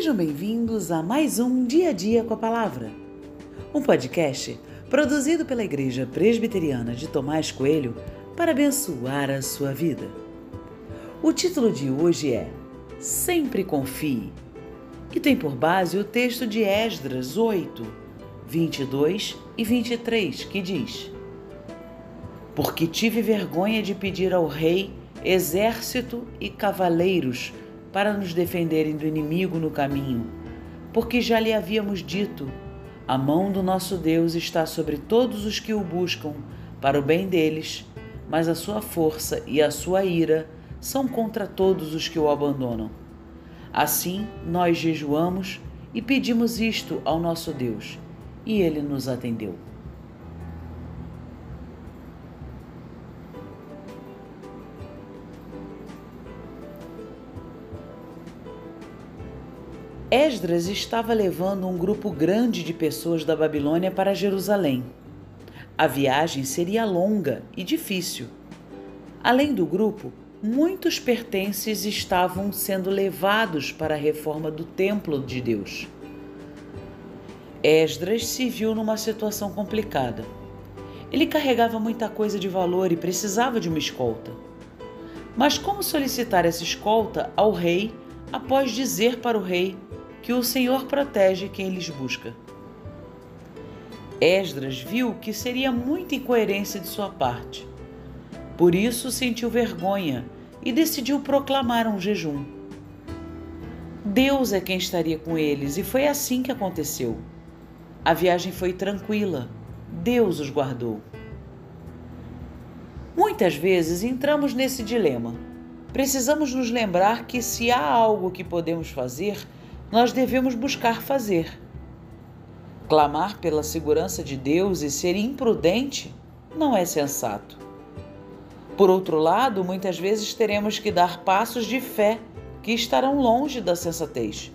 Sejam bem-vindos a mais um Dia a Dia com a Palavra, um podcast produzido pela Igreja Presbiteriana de Tomás Coelho para abençoar a sua vida. O título de hoje é Sempre Confie e tem por base o texto de Esdras 8, 22 e 23, que diz: Porque tive vergonha de pedir ao rei exército e cavaleiros para nos defenderem do inimigo no caminho, porque já lhe havíamos dito: a mão do nosso Deus está sobre todos os que o buscam, para o bem deles, mas a sua força e a sua ira são contra todos os que o abandonam. Assim, nós jejuamos e pedimos isto ao nosso Deus, e ele nos atendeu. Esdras estava levando um grupo grande de pessoas da Babilônia para Jerusalém. A viagem seria longa e difícil. Além do grupo, muitos pertences estavam sendo levados para a reforma do templo de Deus. Esdras se viu numa situação complicada. Ele carregava muita coisa de valor e precisava de uma escolta. Mas como solicitar essa escolta ao rei após dizer para o rei que o Senhor protege quem lhes busca. Esdras viu que seria muita incoerência de sua parte. Por isso sentiu vergonha e decidiu proclamar um jejum. Deus é quem estaria com eles e foi assim que aconteceu. A viagem foi tranquila, Deus os guardou. Muitas vezes entramos nesse dilema. Precisamos nos lembrar que se há algo que podemos fazer, nós devemos buscar fazer. Clamar pela segurança de Deus e ser imprudente não é sensato. Por outro lado, muitas vezes teremos que dar passos de fé que estarão longe da sensatez.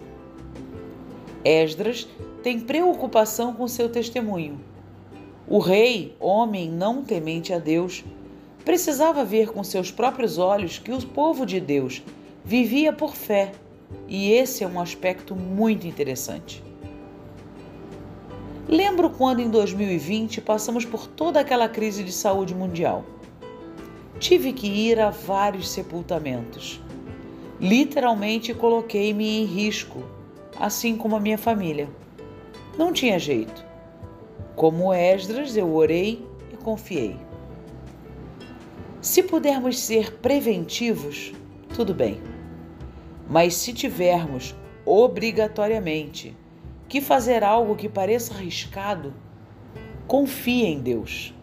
Esdras tem preocupação com seu testemunho. O rei, homem não temente a Deus, precisava ver com seus próprios olhos que o povo de Deus vivia por fé e esse é um aspecto muito interessante. Lembro quando em 2020 passamos por toda aquela crise de saúde mundial. Tive que ir a vários sepultamentos. Literalmente coloquei-me em risco, assim como a minha família. Não tinha jeito. Como Esdras, eu orei e confiei. Se pudermos ser preventivos, tudo bem. Mas se tivermos obrigatoriamente que fazer algo que pareça arriscado, confie em Deus.